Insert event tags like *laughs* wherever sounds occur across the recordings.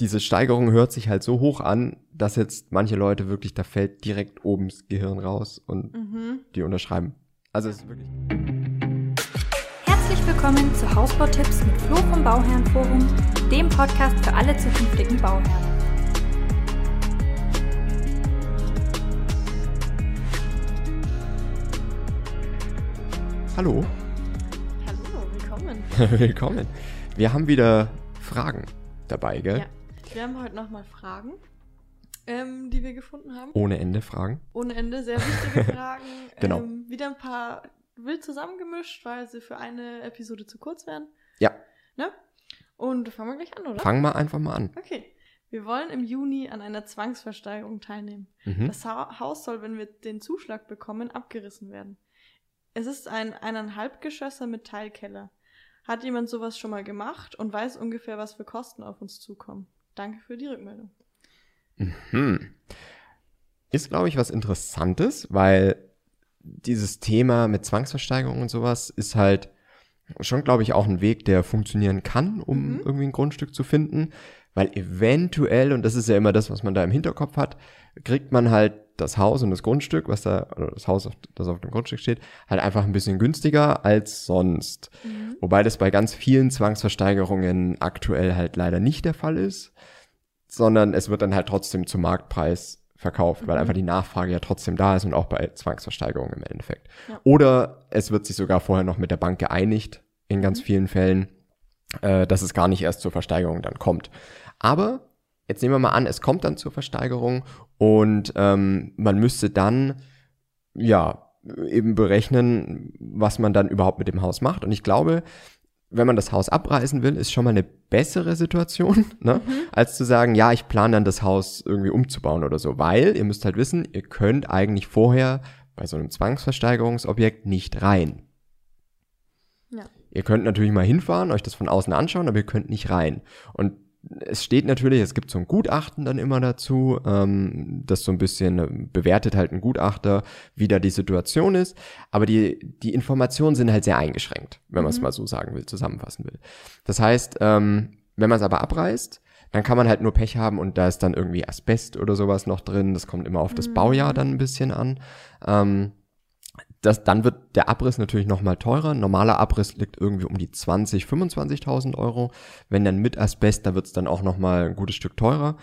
diese Steigerung hört sich halt so hoch an, dass jetzt manche Leute wirklich, da fällt direkt oben das Gehirn raus und Mhm. die unterschreiben. Also es ist wirklich. Herzlich willkommen zu Hausbautipps mit Flo vom Bauherrenforum, dem Podcast für alle zukünftigen Bauherren. Hallo, Hallo, willkommen. *laughs* willkommen. Wir haben wieder Fragen dabei, gell? Ja, wir haben heute nochmal Fragen, ähm, die wir gefunden haben. Ohne Ende Fragen. Ohne Ende, sehr wichtige *laughs* Fragen. Genau. Ähm, wieder ein paar wild zusammengemischt, weil sie für eine Episode zu kurz wären. Ja, Ne? Und fangen wir gleich an, oder? fangen wir einfach mal an. Okay. Wir wollen im Juni an einer Zwangsversteigerung teilnehmen. Mhm. Das ha Haus soll, wenn wir den Zuschlag bekommen, abgerissen werden. Es ist ein eineinhalb Geschosse mit Teilkeller. Hat jemand sowas schon mal gemacht und weiß ungefähr, was für Kosten auf uns zukommen? Danke für die Rückmeldung. Hm. Ist, glaube ich, was Interessantes, weil dieses Thema mit Zwangsversteigerung und sowas ist halt schon, glaube ich, auch ein Weg, der funktionieren kann, um Mhm. irgendwie ein Grundstück zu finden. Weil eventuell, und das ist ja immer das, was man da im Hinterkopf hat, kriegt man halt das Haus und das Grundstück, was da, oder das Haus, auf- das auf dem Grundstück steht, halt einfach ein bisschen günstiger als sonst. Wobei das bei ganz vielen Zwangsversteigerungen aktuell halt leider nicht der Fall ist sondern es wird dann halt trotzdem zum Marktpreis verkauft, weil Mhm. einfach die Nachfrage ja trotzdem da ist und auch bei Zwangsversteigerungen im Endeffekt. Ja. Oder es wird sich sogar vorher noch mit der Bank geeinigt, in Mhm. ganz vielen Fällen, äh, dass es gar nicht erst zur Versteigerung dann kommt. Aber jetzt nehmen wir mal an, es kommt dann zur Versteigerung und ähm, man müsste dann, ja, eben berechnen, was man dann überhaupt mit dem Haus macht. Und ich glaube, wenn man das Haus abreißen will, ist schon mal eine bessere Situation, *laughs* ne? als zu sagen, ja, ich plane dann das Haus irgendwie umzubauen oder so. Weil ihr müsst halt wissen, ihr könnt eigentlich vorher bei so einem Zwangsversteigerungsobjekt nicht rein. Ja. Ihr könnt natürlich mal hinfahren, euch das von außen anschauen, aber ihr könnt nicht rein. Und es steht natürlich, es gibt so ein Gutachten dann immer dazu, ähm, das so ein bisschen äh, bewertet halt ein Gutachter, wie da die Situation ist. Aber die, die Informationen sind halt sehr eingeschränkt, wenn man es Mhm. mal so sagen will, zusammenfassen will. Das heißt, ähm, wenn man es aber abreißt, dann kann man halt nur Pech haben und da ist dann irgendwie Asbest oder sowas noch drin. Das kommt immer auf das Mhm. Baujahr dann ein bisschen an. Ähm, das, dann wird der Abriss natürlich nochmal teurer. Ein normaler Abriss liegt irgendwie um die 20, 25.000 Euro. Wenn dann mit Asbest, da wird es dann auch nochmal ein gutes Stück teurer.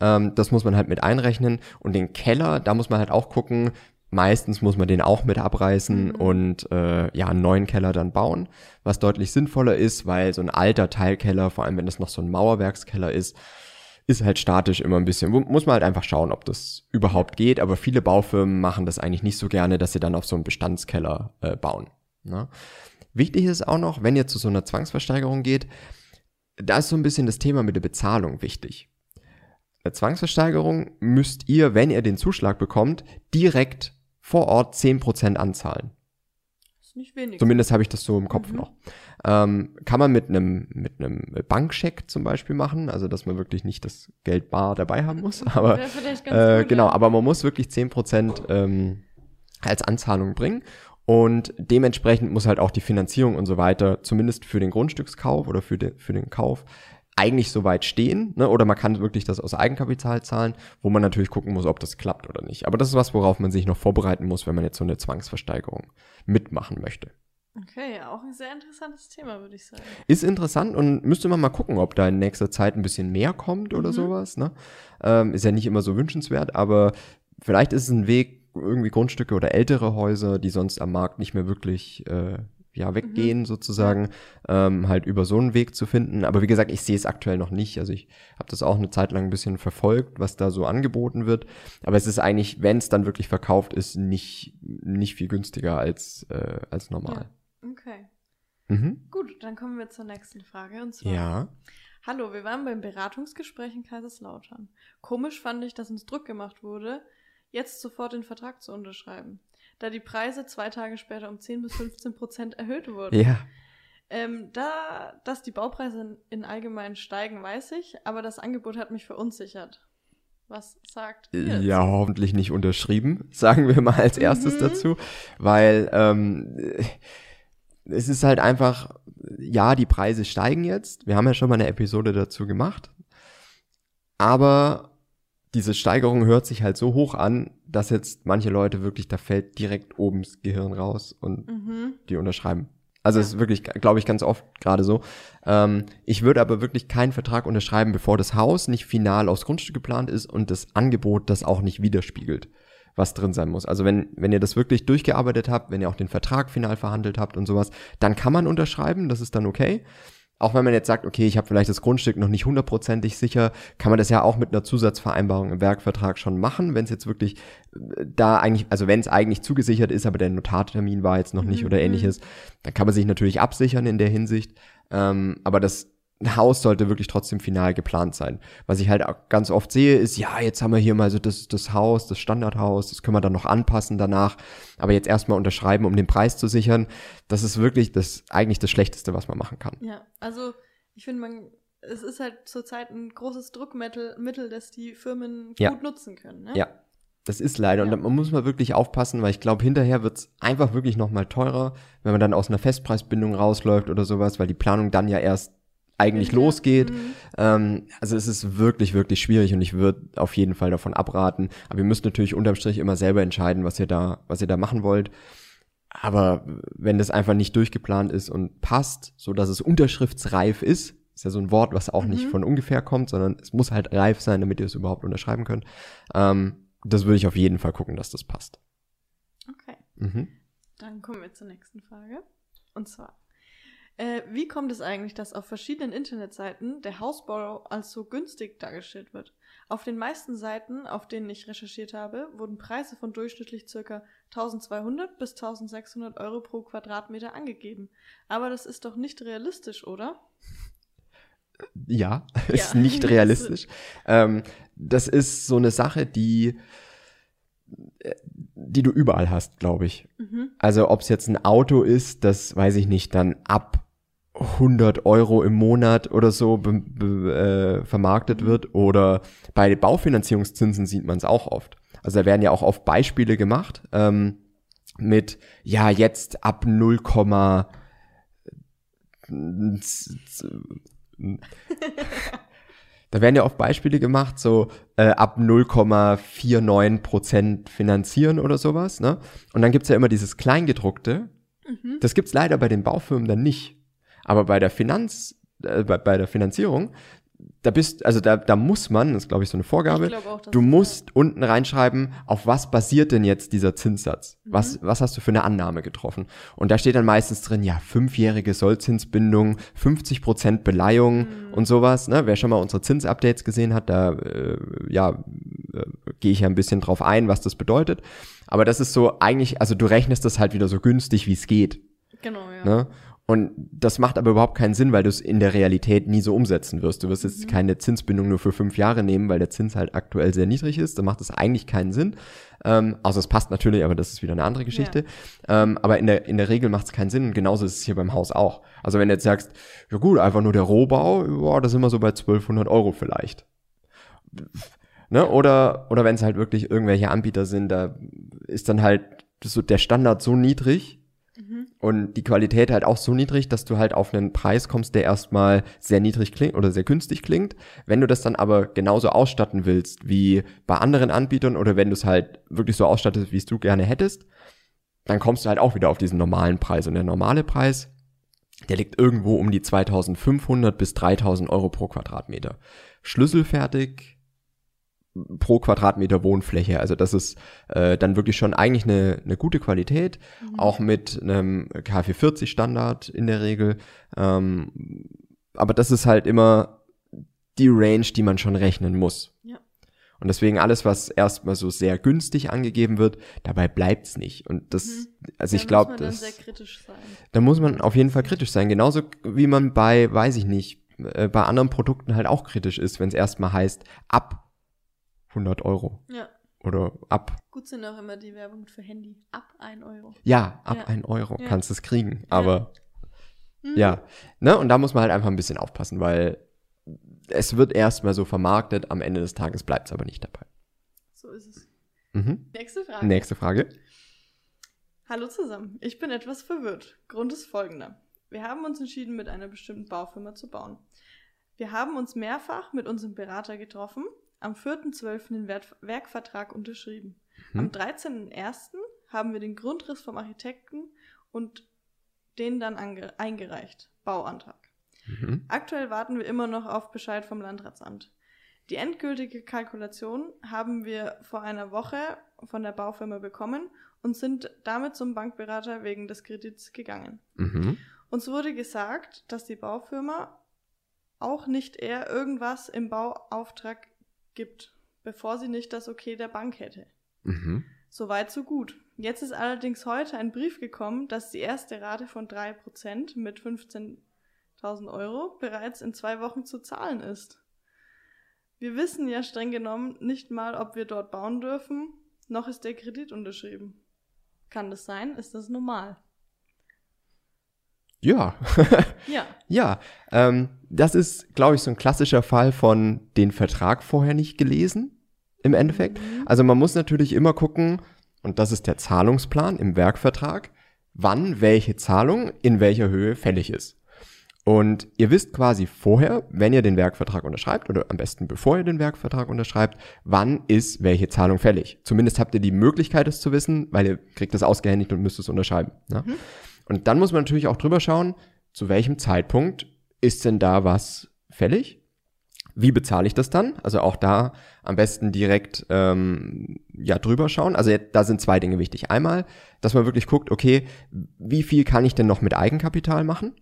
Ähm, das muss man halt mit einrechnen. Und den Keller, da muss man halt auch gucken. Meistens muss man den auch mit abreißen Mhm. und äh, ja, einen neuen Keller dann bauen, was deutlich sinnvoller ist, weil so ein alter Teilkeller, vor allem wenn das noch so ein Mauerwerkskeller ist, ist halt statisch immer ein bisschen, mu- muss man halt einfach schauen, ob das überhaupt geht, aber viele Baufirmen machen das eigentlich nicht so gerne, dass sie dann auf so einen Bestandskeller äh, bauen. Ne? Wichtig ist auch noch, wenn ihr zu so einer Zwangsversteigerung geht, da ist so ein bisschen das Thema mit der Bezahlung wichtig. Eine Zwangsversteigerung müsst ihr, wenn ihr den Zuschlag bekommt, direkt vor Ort 10% anzahlen. Ist nicht wenig. Zumindest habe ich das so im Kopf Mhm. noch. Ähm, kann man mit einem mit einem Bankscheck zum Beispiel machen, also dass man wirklich nicht das Geld bar dabei haben muss, aber vielleicht ganz äh, gut, genau, ja. aber man muss wirklich 10% ähm, als Anzahlung bringen und dementsprechend muss halt auch die Finanzierung und so weiter, zumindest für den Grundstückskauf oder für den, für den Kauf, eigentlich soweit stehen, ne? oder man kann wirklich das aus Eigenkapital zahlen, wo man natürlich gucken muss, ob das klappt oder nicht. Aber das ist was, worauf man sich noch vorbereiten muss, wenn man jetzt so eine Zwangsversteigerung mitmachen möchte. Okay, auch ein sehr interessantes Thema, würde ich sagen. Ist interessant und müsste man mal gucken, ob da in nächster Zeit ein bisschen mehr kommt oder Mhm. sowas. Ne? Ähm, ist ja nicht immer so wünschenswert, aber vielleicht ist es ein Weg, irgendwie Grundstücke oder ältere Häuser, die sonst am Markt nicht mehr wirklich äh, ja, weggehen, sozusagen, ähm, halt über so einen Weg zu finden. Aber wie gesagt, ich sehe es aktuell noch nicht. Also ich habe das auch eine Zeit lang ein bisschen verfolgt, was da so angeboten wird. Aber es ist eigentlich, wenn es dann wirklich verkauft ist, nicht, nicht viel günstiger als, äh, als normal. Okay. Mhm. Gut, dann kommen wir zur nächsten Frage. Und zwar, Ja. Hallo, wir waren beim Beratungsgespräch in Kaiserslautern. Komisch fand ich, dass uns Druck gemacht wurde, jetzt sofort den Vertrag zu unterschreiben, da die Preise zwei Tage später um 10 bis 15 Prozent erhöht wurden. Ja. Ähm, da, dass die Baupreise in, in allgemein steigen, weiß ich, aber das Angebot hat mich verunsichert. Was sagt ihr? Ja, hoffentlich nicht unterschrieben, *laughs* sagen wir mal als erstes Mhm. dazu, weil ähm, es ist halt einfach, ja, die Preise steigen jetzt. Wir haben ja schon mal eine Episode dazu gemacht. Aber diese Steigerung hört sich halt so hoch an, dass jetzt manche Leute wirklich, da fällt direkt oben das Gehirn raus und Mhm. die unterschreiben. Also es Ja. ist wirklich, glaube ich, ganz oft gerade so. Ähm, ich würde aber wirklich keinen Vertrag unterschreiben, bevor das Haus nicht final aufs Grundstück geplant ist und das Angebot das auch nicht widerspiegelt, was drin sein muss. Also wenn, wenn ihr das wirklich durchgearbeitet habt, wenn ihr auch den Vertrag final verhandelt habt und sowas, dann kann man unterschreiben, das ist dann okay. Auch wenn man jetzt sagt, okay, ich habe vielleicht das Grundstück noch nicht hundertprozentig sicher, kann man das ja auch mit einer Zusatzvereinbarung im Werkvertrag schon machen, wenn es jetzt wirklich äh, da eigentlich, also wenn es eigentlich zugesichert ist, aber der Notartermin war jetzt noch nicht Mhm. oder ähnliches, dann kann man sich natürlich absichern in der Hinsicht. Ähm, aber das Haus sollte wirklich trotzdem final geplant sein. Was ich halt auch ganz oft sehe, ist, ja, jetzt haben wir hier mal so das, das Haus, das Standardhaus, das können wir dann noch anpassen danach. Aber jetzt erstmal unterschreiben, um den Preis zu sichern, das ist wirklich das eigentlich das Schlechteste, was man machen kann. Ja, also ich finde, man, es ist halt zurzeit ein großes Druckmittel, Mittel, das die Firmen Ja. gut nutzen können. Ne? Ja. Das ist leider. Und Ja. da- man muss mal wirklich aufpassen, weil ich glaube, hinterher wird's einfach wirklich nochmal teurer, wenn man dann aus einer Festpreisbindung rausläuft oder sowas, weil die Planung dann ja erst eigentlich Hinterher- losgeht. Mhm. Ähm, also es ist wirklich, wirklich schwierig und ich würde auf jeden Fall davon abraten. Aber ihr müsst natürlich unterm Strich immer selber entscheiden, was ihr da, was ihr da machen wollt. Aber wenn das einfach nicht durchgeplant ist und passt, so dass es unterschriftsreif ist, ist ja so ein Wort, was auch nicht Mhm. von ungefähr kommt, sondern es muss halt reif sein, damit ihr es überhaupt unterschreiben könnt. Ähm, das würde ich auf jeden Fall gucken, dass das passt. Okay, Mhm. dann kommen wir zur nächsten Frage. Und zwar, äh, wie kommt es eigentlich, dass auf verschiedenen Internetseiten der Hausbau als so günstig dargestellt wird? Auf den meisten Seiten, auf denen ich recherchiert habe, wurden Preise von durchschnittlich ca. 1200 bis 1600 Euro pro Quadratmeter angegeben. Aber das ist doch nicht realistisch, oder? Ja, *laughs* ist Ja. nicht realistisch. ähm, das ist so eine Sache, die, äh, die du überall hast, glaube ich. Mhm. Also ob es jetzt ein Auto ist, das weiß ich nicht, dann ab 100 Euro im Monat oder so äh, vermarktet wird oder bei Baufinanzierungszinsen sieht man es auch oft. Also da werden ja auch oft Beispiele gemacht ähm, mit, ja, jetzt ab 0, *laughs* da werden ja oft Beispiele gemacht, so äh, ab 0,49 Prozent finanzieren oder sowas. Ne? Und dann gibt's ja immer dieses Kleingedruckte. Mhm. Das gibt's leider bei den Baufirmen dann nicht. Aber bei der Finanz, äh, bei, bei der Finanzierung, da bist, also da, da muss man, das ist glaube ich so eine Vorgabe, auch, du musst unten reinschreiben, auf was basiert denn jetzt dieser Zinssatz? Mhm. Was, was hast du für eine Annahme getroffen? Und da steht dann meistens drin, ja, fünfjährige Sollzinsbindung, 50 Prozent Beleihung Mhm. und sowas. Ne? Wer schon mal unsere Zinsupdates gesehen hat, da äh, ja, äh, gehe ich ja ein bisschen drauf ein, was das bedeutet. Aber das ist so eigentlich, also du rechnest das halt wieder so günstig, wie es geht. Genau, ja. Ne? Und das macht aber überhaupt keinen Sinn, weil du es in der Realität nie so umsetzen wirst. Du wirst jetzt keine Zinsbindung nur für fünf Jahre nehmen, weil der Zins halt aktuell sehr niedrig ist. Da macht es eigentlich keinen Sinn. Ähm, also es passt natürlich, aber das ist wieder eine andere Geschichte. Ähm, aber in der, in der Regel macht es keinen Sinn und genauso ist es hier beim Haus auch. Also wenn du jetzt sagst, ja gut, einfach nur der Rohbau, boah, da sind wir so bei 1200 Euro vielleicht. Ne? Oder, oder wenn es halt wirklich irgendwelche Anbieter sind, da ist dann halt so der Standard so niedrig, Mhm. Und die Qualität halt auch so niedrig, dass du halt auf einen Preis kommst, der erstmal sehr niedrig klingt oder sehr günstig klingt. Wenn du das dann aber genauso ausstatten willst wie bei anderen Anbietern oder wenn du es halt wirklich so ausstattest, wie es du gerne hättest, dann kommst du halt auch wieder auf diesen normalen Preis. Und der normale Preis, der liegt irgendwo um die 2500 bis 3000 Euro pro Quadratmeter. Schlüsselfertig pro Quadratmeter Wohnfläche. Also das ist äh, dann wirklich schon eigentlich eine, eine gute Qualität, Mhm. auch mit einem KfW40 Standard in der Regel. Ähm, aber das ist halt immer die Range, die man schon rechnen muss. Ja. Und deswegen alles, was erstmal so sehr günstig angegeben wird, dabei bleibt's nicht. Und das, Mhm. also Da ich glaube, muss man das, sehr kritisch sein. da muss man auf jeden Fall kritisch sein. Genauso wie man bei, weiß ich nicht, äh, bei anderen Produkten halt auch kritisch ist, wenn es erstmal heißt, ab 100 Euro Ja. oder ab, Gut sind auch immer die Werbung für Handy. Ab 1 Euro. ja, ab Ja. 1 Euro Ja. kannst du es kriegen. Aber Mhm. ja, ne, und da muss man halt einfach ein bisschen aufpassen, weil es wird erstmal so vermarktet, am Ende des Tages bleibt es aber nicht dabei. So ist es. Mhm. Nächste Frage. Nächste Frage. Hallo zusammen. Ich bin etwas verwirrt. Grund ist folgender. Wir haben uns entschieden, mit einer bestimmten Baufirma zu bauen. Wir haben uns mehrfach mit unserem Berater getroffen, am 4.12. den Wert Werkvertrag unterschrieben. Mhm. Am 13.01. haben wir den Grundriss vom Architekten und den dann eingereicht. Bauantrag. Mhm. Aktuell warten wir immer noch auf Bescheid vom Landratsamt. Die endgültige Kalkulation haben wir vor einer Woche von der Baufirma bekommen und sind damit zum Bankberater wegen des Kredits gegangen. Mhm. Uns wurde gesagt, dass die Baufirma auch nicht eher irgendwas im Bauauftrag gibt, bevor sie nicht das Okay der Bank hätte. Mhm. Soweit so gut. Jetzt ist allerdings heute ein Brief gekommen, dass die erste Rate von 3% mit 15.000 Euro bereits in zwei Wochen zu zahlen ist. Wir wissen ja streng genommen nicht mal, ob wir dort bauen dürfen, noch ist der Kredit unterschrieben. Kann das sein? Ist das normal? Ja. *laughs* Ja. Ja, ähm, das ist, glaube ich, so ein klassischer Fall von den Vertrag vorher nicht gelesen, im Endeffekt. Mhm. Also man muss natürlich immer gucken, und das ist der Zahlungsplan im Werkvertrag, wann welche Zahlung in welcher Höhe fällig ist. Und ihr wisst quasi vorher, wenn ihr den Werkvertrag unterschreibt, oder am besten bevor ihr den Werkvertrag unterschreibt, wann ist welche Zahlung fällig. Zumindest habt ihr die Möglichkeit, es zu wissen, weil ihr kriegt das ausgehändigt und müsst es unterschreiben. Ne? Mhm. Und dann muss man natürlich auch drüber schauen, zu welchem Zeitpunkt ist denn da was fällig? Wie bezahle ich das dann? Also auch da am besten direkt ähm, ja drüber schauen. Also da sind zwei Dinge wichtig. Einmal, dass man wirklich guckt, okay, wie viel kann ich denn noch mit Eigenkapital machen?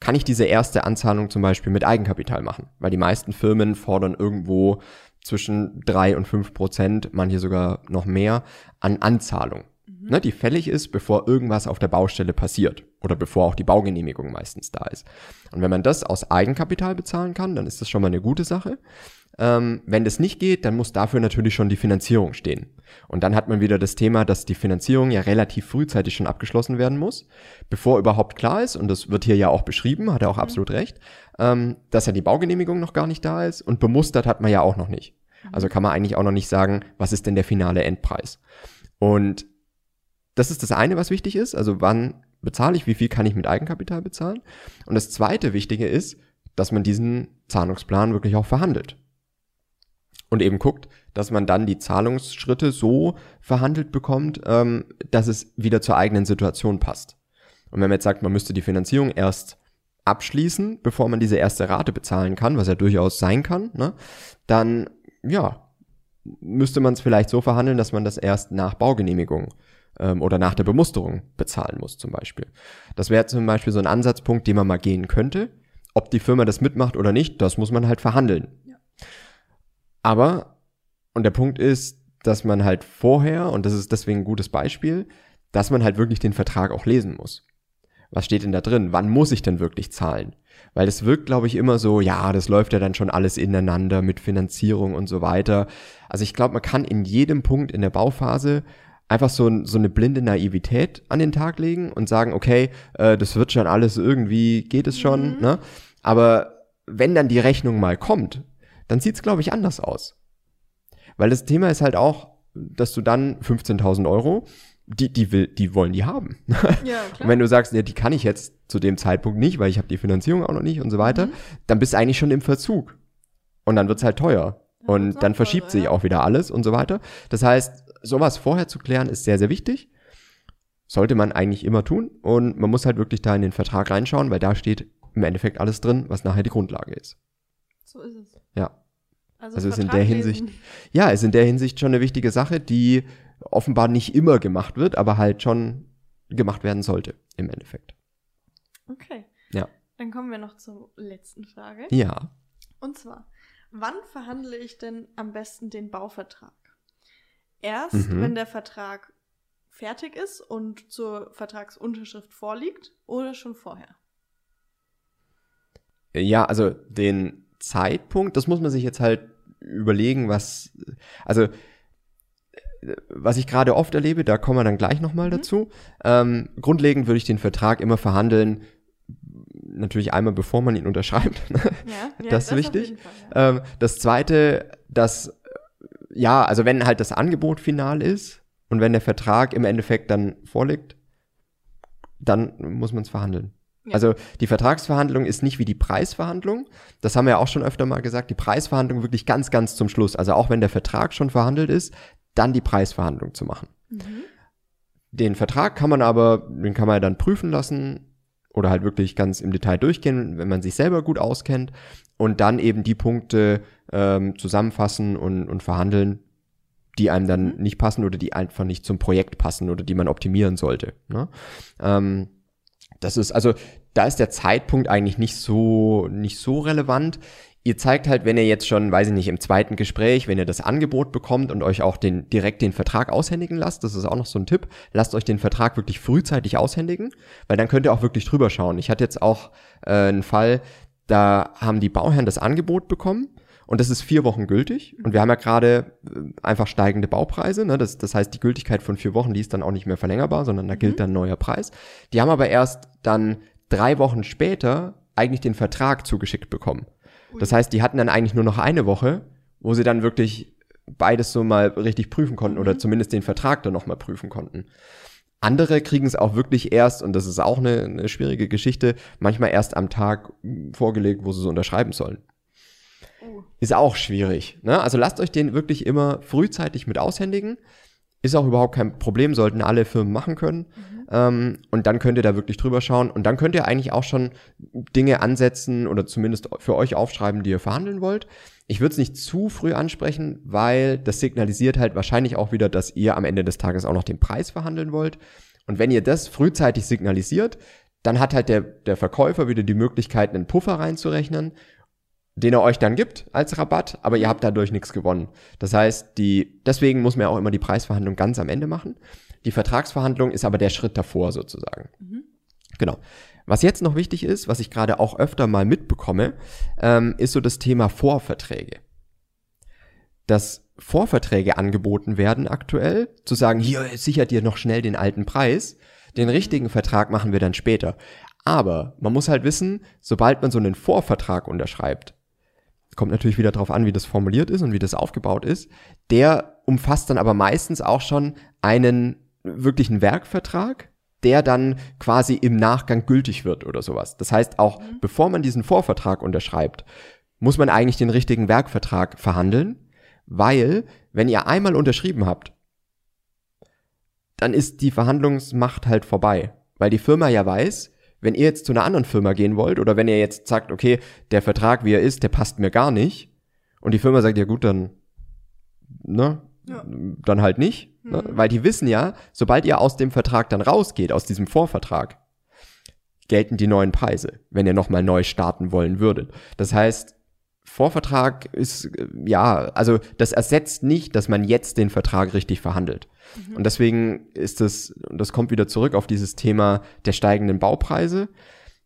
Kann ich diese erste Anzahlung zum Beispiel mit Eigenkapital machen? Weil die meisten Firmen fordern irgendwo zwischen drei und fünf Prozent, manche sogar noch mehr, an Anzahlung, ne, die fällig ist, bevor irgendwas auf der Baustelle passiert oder bevor auch die Baugenehmigung meistens da ist. Und wenn man das aus Eigenkapital bezahlen kann, dann ist das schon mal eine gute Sache. Ähm, wenn das nicht geht, dann muss dafür natürlich schon die Finanzierung stehen. Und dann hat man wieder das Thema, dass die Finanzierung ja relativ frühzeitig schon abgeschlossen werden muss, bevor überhaupt klar ist, und das wird hier ja auch beschrieben, hat er auch absolut recht, ähm, dass ja die Baugenehmigung noch gar nicht da ist und bemustert hat man ja auch noch nicht. Also kann man eigentlich auch noch nicht sagen, was ist denn der finale Endpreis. Und das ist das eine, was wichtig ist. Also wann bezahle ich, wie viel kann ich mit Eigenkapital bezahlen? Und das zweite Wichtige ist, dass man diesen Zahlungsplan wirklich auch verhandelt. Und eben guckt, dass man dann die Zahlungsschritte so verhandelt bekommt, ähm, dass es wieder zur eigenen Situation passt. Und wenn man jetzt sagt, man müsste die Finanzierung erst abschließen, bevor man diese erste Rate bezahlen kann, was ja durchaus sein kann, ne, dann ja, müsste man es vielleicht so verhandeln, dass man das erst nach Baugenehmigung ähm, oder nach der Bemusterung bezahlen muss, zum Beispiel. Das wäre zum Beispiel so ein Ansatzpunkt, den man mal gehen könnte. Ob die Firma das mitmacht oder nicht, das muss man halt verhandeln. Ja. Aber, und der Punkt ist, dass man halt vorher, und das ist deswegen ein gutes Beispiel, dass man halt wirklich den Vertrag auch lesen muss. Was steht denn da drin? Wann muss ich denn wirklich zahlen? Weil es wirkt, glaube ich, immer so, ja, das läuft ja dann schon alles ineinander mit Finanzierung und so weiter. Also ich glaube, man kann in jedem Punkt in der Bauphase einfach so, so eine blinde Naivität an den Tag legen und sagen, okay, äh, das wird schon alles irgendwie, geht es schon, Mhm. ne? Aber wenn dann die Rechnung mal kommt, dann sieht's glaube ich, anders aus. Weil das Thema ist halt auch, dass du dann 15.000 Euro, die, die, will, die wollen die haben. *laughs* Ja, Und klar. wenn du sagst, ja, die kann ich jetzt zu dem Zeitpunkt nicht, weil ich habe die Finanzierung auch noch nicht und so weiter, Mhm. dann bist du eigentlich schon im Verzug. Und dann wird's halt teuer. Und dann verschiebt sich auch wieder alles und so weiter. Das heißt, sowas vorher zu klären, ist sehr, sehr wichtig. Sollte man eigentlich immer tun. Und man muss halt wirklich da in den Vertrag reinschauen, weil da steht im Endeffekt alles drin, was nachher die Grundlage ist. So ist es. Ja. Also, Also ist in der lesen. Hinsicht- Ja, ist in der Hinsicht schon eine wichtige Sache, die offenbar nicht immer gemacht wird, aber halt schon gemacht werden sollte, im Endeffekt. Okay. Ja. Dann kommen wir noch zur letzten Frage. Ja. Und zwar, wann verhandle ich denn am besten den Bauvertrag? Erst, Mhm. wenn der Vertrag fertig ist und zur Vertragsunterschrift vorliegt oder schon vorher? Ja, also den Zeitpunkt, das muss man sich jetzt halt überlegen, was, also was ich gerade oft erlebe, da kommen wir dann gleich nochmal Mhm. dazu. Ähm, grundlegend würde ich den Vertrag immer verhandeln, natürlich einmal bevor man ihn unterschreibt. *laughs* Ja, Das ist auf wichtig. jeden Fall, ja. ähm, das zweite, dass, ja, also wenn halt das Angebot final ist und wenn der Vertrag im Endeffekt dann vorliegt, dann muss man es verhandeln. Ja. Also die Vertragsverhandlung ist nicht wie die Preisverhandlung. Das haben wir ja auch schon öfter mal gesagt. Die Preisverhandlung wirklich ganz, ganz zum Schluss. Also auch wenn der Vertrag schon verhandelt ist, dann die Preisverhandlung zu machen. Mhm. Den Vertrag kann man aber, den kann man ja dann prüfen lassen oder halt wirklich ganz im Detail durchgehen, wenn man sich selber gut auskennt und dann eben die Punkte ähm, zusammenfassen und, und verhandeln, die einem dann Mhm. nicht passen oder die einfach nicht zum Projekt passen oder die man optimieren sollte. Ne? Ähm, das ist, also da ist der Zeitpunkt eigentlich nicht so, nicht so relevant. Ihr zeigt halt, wenn ihr jetzt schon, weiß ich nicht, im zweiten Gespräch, wenn ihr das Angebot bekommt und euch auch den, direkt den Vertrag aushändigen lasst, das ist auch noch so ein Tipp, lasst euch den Vertrag wirklich frühzeitig aushändigen, weil dann könnt ihr auch wirklich drüber schauen. Ich hatte jetzt auch äh, einen Fall, da haben die Bauherren das Angebot bekommen und das ist vier Wochen gültig. Und wir haben ja gerade äh, einfach steigende Baupreise. Ne? Das, das heißt, die Gültigkeit von vier Wochen, die ist dann auch nicht mehr verlängerbar, sondern da gilt dann ein neuer Preis. Die haben aber erst dann drei Wochen später eigentlich den Vertrag zugeschickt bekommen. Das heißt, die hatten dann eigentlich nur noch eine Woche, wo sie dann wirklich beides so mal richtig prüfen konnten oder zumindest den Vertrag dann nochmal prüfen konnten. Andere kriegen es auch wirklich erst, und das ist auch eine, eine schwierige Geschichte, manchmal erst am Tag vorgelegt, wo sie so unterschreiben sollen. Oh. Ist auch schwierig. Ne? Also lasst euch den wirklich immer frühzeitig mit aushändigen. Ist auch überhaupt kein Problem, sollten alle Firmen machen können. Ähm, und dann könnt ihr da wirklich drüber schauen. Und dann könnt ihr eigentlich auch schon Dinge ansetzen oder zumindest für euch aufschreiben, die ihr verhandeln wollt. Ich würde es nicht zu früh ansprechen, weil das signalisiert halt wahrscheinlich auch wieder, dass ihr am Ende des Tages auch noch den Preis verhandeln wollt. Und wenn ihr das frühzeitig signalisiert, dann hat halt der, der Verkäufer wieder die Möglichkeit, einen Puffer reinzurechnen, den er euch dann gibt als Rabatt, aber ihr habt dadurch nichts gewonnen. Das heißt, die, deswegen muss man ja auch immer die Preisverhandlung ganz am Ende machen. Die Vertragsverhandlung ist aber der Schritt davor sozusagen. Genau. Was jetzt noch wichtig ist, was ich gerade auch öfter mal mitbekomme, ähm, ist so das Thema Vorverträge. Dass Vorverträge angeboten werden aktuell, zu sagen, hier sichert ihr noch schnell den alten Preis, den richtigen Vertrag machen wir dann später. Aber man muss halt wissen, sobald man so einen Vorvertrag unterschreibt, kommt natürlich wieder darauf an, wie das formuliert ist und wie das aufgebaut ist, der umfasst dann aber meistens auch schon einen wirklichen Werkvertrag, der dann quasi im Nachgang gültig wird oder sowas. Das heißt, auch bevor man diesen Vorvertrag unterschreibt, muss man eigentlich den richtigen Werkvertrag verhandeln, weil wenn ihr einmal unterschrieben habt, dann ist die Verhandlungsmacht halt vorbei, weil die Firma ja weiß, wenn ihr jetzt zu einer anderen Firma gehen wollt oder wenn ihr jetzt sagt, okay, der Vertrag, wie er ist, der passt mir gar nicht und die Firma sagt, ja gut, dann, ne, Ja. dann halt nicht, ne? weil die wissen ja, sobald ihr aus dem Vertrag dann rausgeht, aus diesem Vorvertrag, gelten die neuen Preise, wenn ihr nochmal neu starten wollen würdet. Das heißt, Vorvertrag ist, äh, ja, also das ersetzt nicht, dass man jetzt den Vertrag richtig verhandelt. Und deswegen ist das, und das kommt wieder zurück auf dieses Thema der steigenden Baupreise.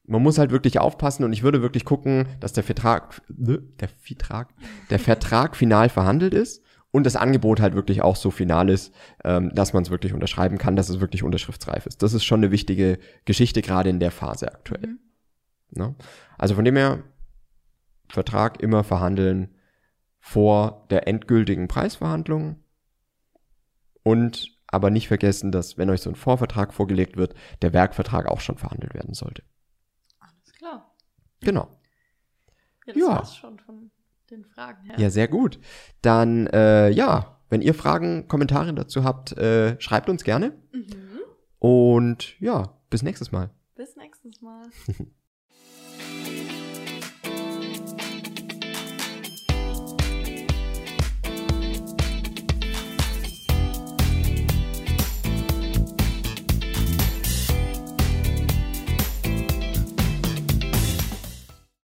Man muss halt wirklich aufpassen und ich würde wirklich gucken, dass der Vertrag, äh, der Vertrag, der *laughs* Vertrag final verhandelt ist und das Angebot halt wirklich auch so final ist, ähm, dass man es wirklich unterschreiben kann, dass es wirklich unterschriftsreif ist. Das ist schon eine wichtige Geschichte, gerade in der Phase aktuell. Ne? Also von dem her, Vertrag immer verhandeln vor der endgültigen Preisverhandlung und aber nicht vergessen, dass wenn euch so ein Vorvertrag vorgelegt wird, der Werkvertrag auch schon verhandelt werden sollte. Alles klar. Genau. Ja, das Ja. war's schon von den Fragen her. Ja, sehr gut. Dann, äh, ja, wenn ihr Fragen, Kommentare dazu habt, äh, schreibt uns gerne. Mhm. Und ja, bis nächstes Mal. Bis nächstes Mal. *laughs*